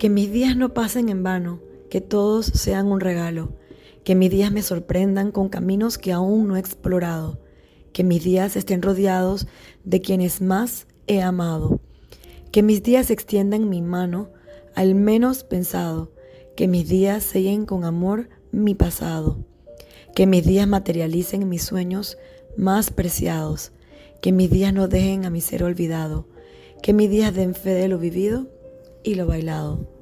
Que mis días no pasen en vano, que todos sean un regalo, que mis días me sorprendan con caminos que aún no he explorado, que mis días estén rodeados de quienes más he amado, que mis días extiendan mi mano al menos pensado, que mis días sellen con amor mi pasado, que mis días materialicen mis sueños más preciados, que mis días no dejen a mi ser olvidado, que mis días den fe de lo vivido y lo bailado.